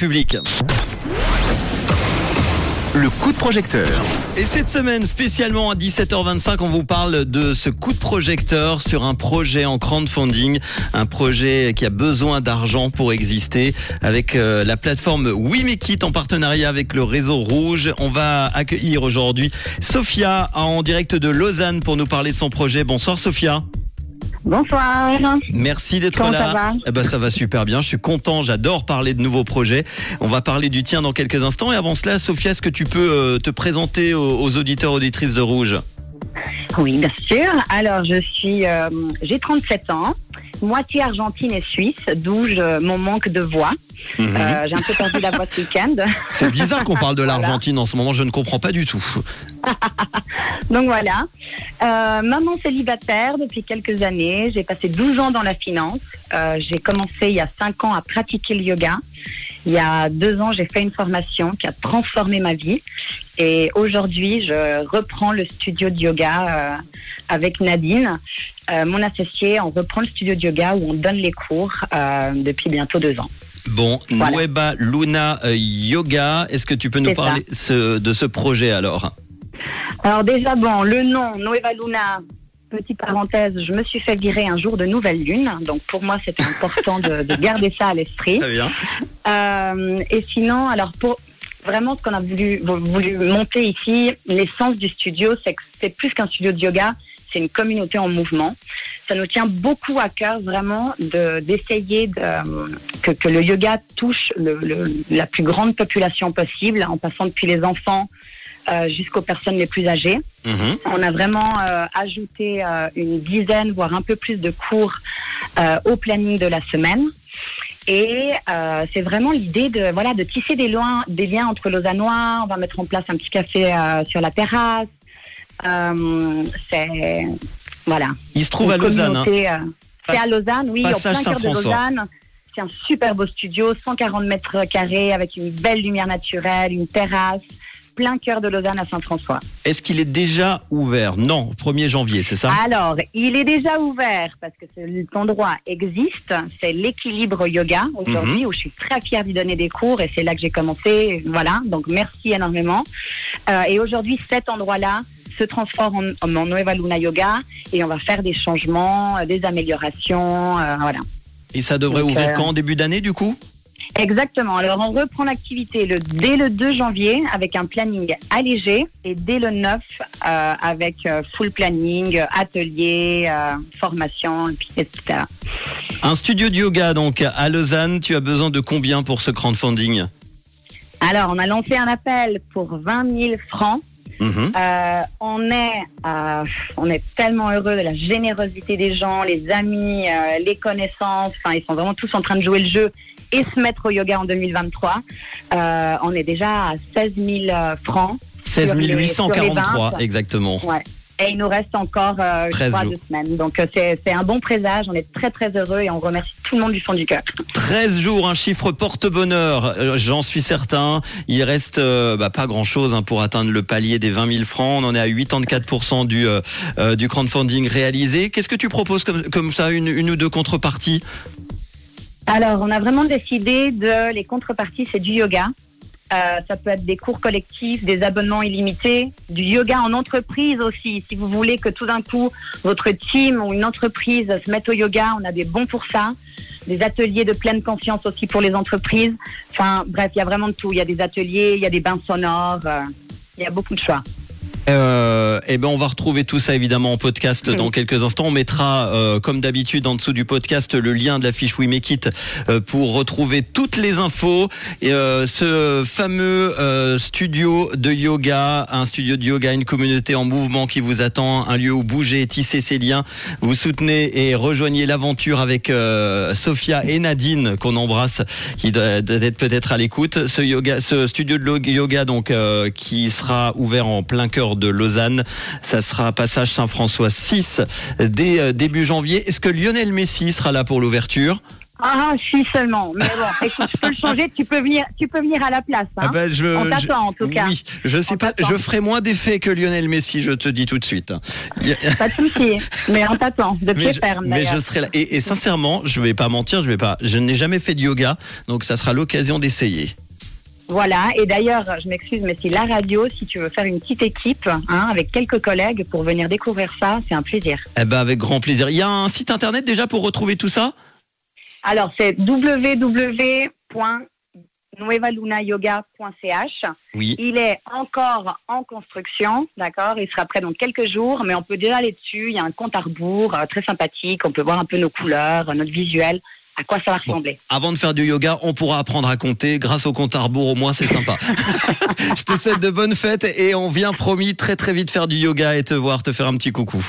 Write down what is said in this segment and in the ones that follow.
public. Le coup de projecteur. Et cette semaine, spécialement à 17h25, on vous parle de ce coup de projecteur sur un projet en crowdfunding, un projet qui a besoin d'argent pour exister, avec euh, la plateforme WeMakeIt en partenariat avec le réseau Rouge. On va accueillir aujourd'hui Sophia en direct de Lausanne pour nous parler de son projet. Bonsoir Sophia. Bonsoir. Merci d'être là. ça va Eh ben, ça va super bien. Je suis content. J'adore parler de nouveaux projets. On va parler du tien dans quelques instants. Et avant cela, Sophia, est-ce que tu peux euh, te présenter aux, aux auditeurs auditrices de Rouge? Oui, bien sûr. Alors, je suis, euh, j'ai 37 ans, moitié argentine et suisse, d'où mon manque de voix. Mhm. Euh, j'ai un peu perdu la voix ce week-end. C'est bizarre qu'on parle de Voilà. l'Argentine en ce moment. Je ne comprends pas du tout. Donc voilà. Euh, maman célibataire depuis quelques années. J'ai passé 12 ans dans la finance. Euh, j'ai commencé il y a 5 ans à pratiquer le yoga. Il y a deux ans, j'ai fait une formation qui a transformé ma vie. Et aujourd'hui, je reprends le studio de yoga euh, avec Nadine, euh, mon associée. On reprend le studio de yoga où on donne les cours euh, depuis bientôt deux ans. Bon, Voilà. Nueva Luna Yoga, est-ce que tu peux nous parler ce- de ce projet alors? Alors déjà, bon, le nom, Nueva Luna, petite parenthèse, je me suis fait virer un jour de nouvelle lune. Donc pour moi, c'était important de, de garder ça à l'esprit. Très bien. Euh, et sinon, alors pour vraiment ce qu'on a voulu, voulu monter ici, l'essence du studio, c'est que c'est plus qu'un studio de yoga, c'est une communauté en mouvement. Ça nous tient beaucoup à cœur vraiment de d'essayer de, que, que le yoga touche le, le- la plus grande population possible, en passant depuis les enfants euh, jusqu'aux personnes les plus âgées. Mhm. On a vraiment euh, ajouté euh, une dizaine, voire un peu plus de cours au planning de la semaine. Et euh, c'est vraiment l'idée de voilà de tisser des, liens entre Lausannois. On va mettre en place un petit café euh, sur la terrasse. Euh, c'est voilà. Il se trouve à Lausanne. hein. c'est à Lausanne, oui, en plein cœur de. Lausanne. C'est un super beau studio, 140 mètres carrés avec une belle lumière naturelle, une terrasse, plein cœur de Lausanne à Saint-François. Est-ce qu'il est déjà ouvert Non, 1er janvier, c'est ça Alors, il est déjà ouvert parce que cet endroit existe. C'est l'équilibre yoga aujourd'hui où je suis très fière d'y donner des cours et c'est là que j'ai commencé. Voilà, donc merci énormément. Euh, et aujourd'hui, cet endroit-là se transforme en, en Nueva Luna Yoga et on va faire des changements, euh, des améliorations, euh, voilà. Et ça devrait Donc, ouvrir euh, quand Début d'année du coup Exactement. Alors, on reprend l'activité le, dès le 2 janvier avec un planning allégé et dès le 9 euh, avec euh, full planning, atelier, euh, formation, etc. Un studio de yoga donc à Lausanne. Tu as besoin de combien pour ce crowdfunding? Alors, on a lancé un appel pour 20 000 francs. Mhm. Euh, on est, euh, on est tellement heureux de la générosité des gens, les amis, euh, les connaissances. Enfin, ils sont vraiment tous en train de jouer le jeu et se mettre au yoga en 2023. Euh, on est déjà à 16 000 euh, francs. 16 sur les- sur les 843 20. exactement. Ouais. Et il nous reste encore euh, 13 trois jours. deux semaines. Donc euh, c'est un bon présage. On est très très heureux et on remercie tout le monde du fond du cœur. 13 jours, un chiffre porte-bonheur, euh, j'en suis certain. Il reste bah, pas grand-chose hein, pour atteindre le palier des 20 000 francs. On en est à 84% du, du crowdfunding réalisé. Qu'est-ce que tu proposes comme, comme ça, une, une ou deux contreparties? Alors on a vraiment décidé de les contreparties, c'est du yoga. Euh, ça peut être des cours collectifs, des abonnements illimités, du yoga en entreprise aussi. Si vous voulez que tout d'un coup votre team ou une entreprise se mette au yoga, on a des bons pour ça. Des ateliers de pleine conscience aussi pour les entreprises. Enfin bref, il y a vraiment de tout. Il y a des ateliers, il y a des bains sonores, euh, il y a beaucoup de choix. Euh, eh ben on va retrouver tout ça évidemment en podcast dans quelques instants. On mettra euh, comme d'habitude en dessous du podcast le lien de la fiche We Make It euh, pour retrouver toutes les infos. Et, euh, ce fameux euh, studio de yoga, un studio de yoga, une communauté en mouvement qui vous attend, un lieu où bouger, tisser ses liens. Vous soutenez et rejoignez l'aventure avec euh, Sophia et Nadine qu'on embrasse, qui doit être peut-être à l'écoute. Ce yoga, ce studio de yoga donc euh, qui sera ouvert en plein cœur de Lausanne. Ça sera passage Saint-François 6 dès euh, début janvier. Est-ce que Lionel Messi sera là pour l'ouverture? Ah, si seulement. Mais bon, écoute, je peux le changer. Tu peux venir, tu peux venir à la place. Hein. Ah ben, je, On t'attend, en tout cas. Oui, je sais On pas, je ferai moins d'effet que Lionel Messi, je te dis tout de suite. Pas de souci. Mais on t'attend. De pied ferme, mais je serai là. Et, et sincèrement, je vais pas mentir, je vais pas. Je n'ai jamais fait de yoga, donc ça sera l'occasion d'essayer. Voilà. Et d'ailleurs, je m'excuse, mais si la radio, si tu veux faire une petite équipe, hein, avec quelques collègues pour venir découvrir ça, c'est un plaisir. Eh ben, avec grand plaisir. Il y a un site internet déjà pour retrouver tout ça? Alors, c'est www.nuevalunayoga.ch. Oui. Il est encore en construction, d'accord? Il sera prêt dans quelques jours, mais on peut déjà aller dessus. Il y a un compte à rebours euh, très sympathique. On peut voir un peu nos couleurs, euh, notre visuel, à quoi ça va ressembler. Avant de faire du yoga, on pourra apprendre à compter. Grâce au compte à rebours, au moins, c'est sympa. je te souhaite de bonnes fêtes et on vient promis très très vite faire du yoga et te voir, te faire un petit coucou.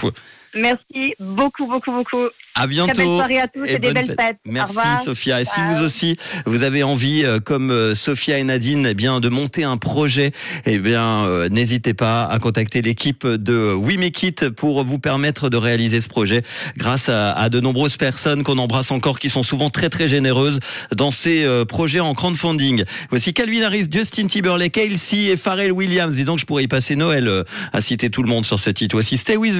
Merci beaucoup, beaucoup, beaucoup. À bientôt. Très belle soirée à tous et, des belles fête. fêtes. Merci. Sophia. Et si vous aussi, vous avez envie, euh, comme euh, Sophia et Nadine, eh bien, de monter un projet, eh bien, euh, n'hésitez pas à contacter l'équipe de We Make It pour vous permettre de réaliser ce projet grâce à, à de nombreuses personnes qu'on embrasse encore qui sont souvent très très généreuses dans ces euh, projets en crowdfunding. Voici Calvin Harris, Justin Timberlake, Kelsey et Pharrell Williams. Et donc, je pourrais y passer Noël euh, à citer tout le monde sur cette hit. Voici Stay With Me.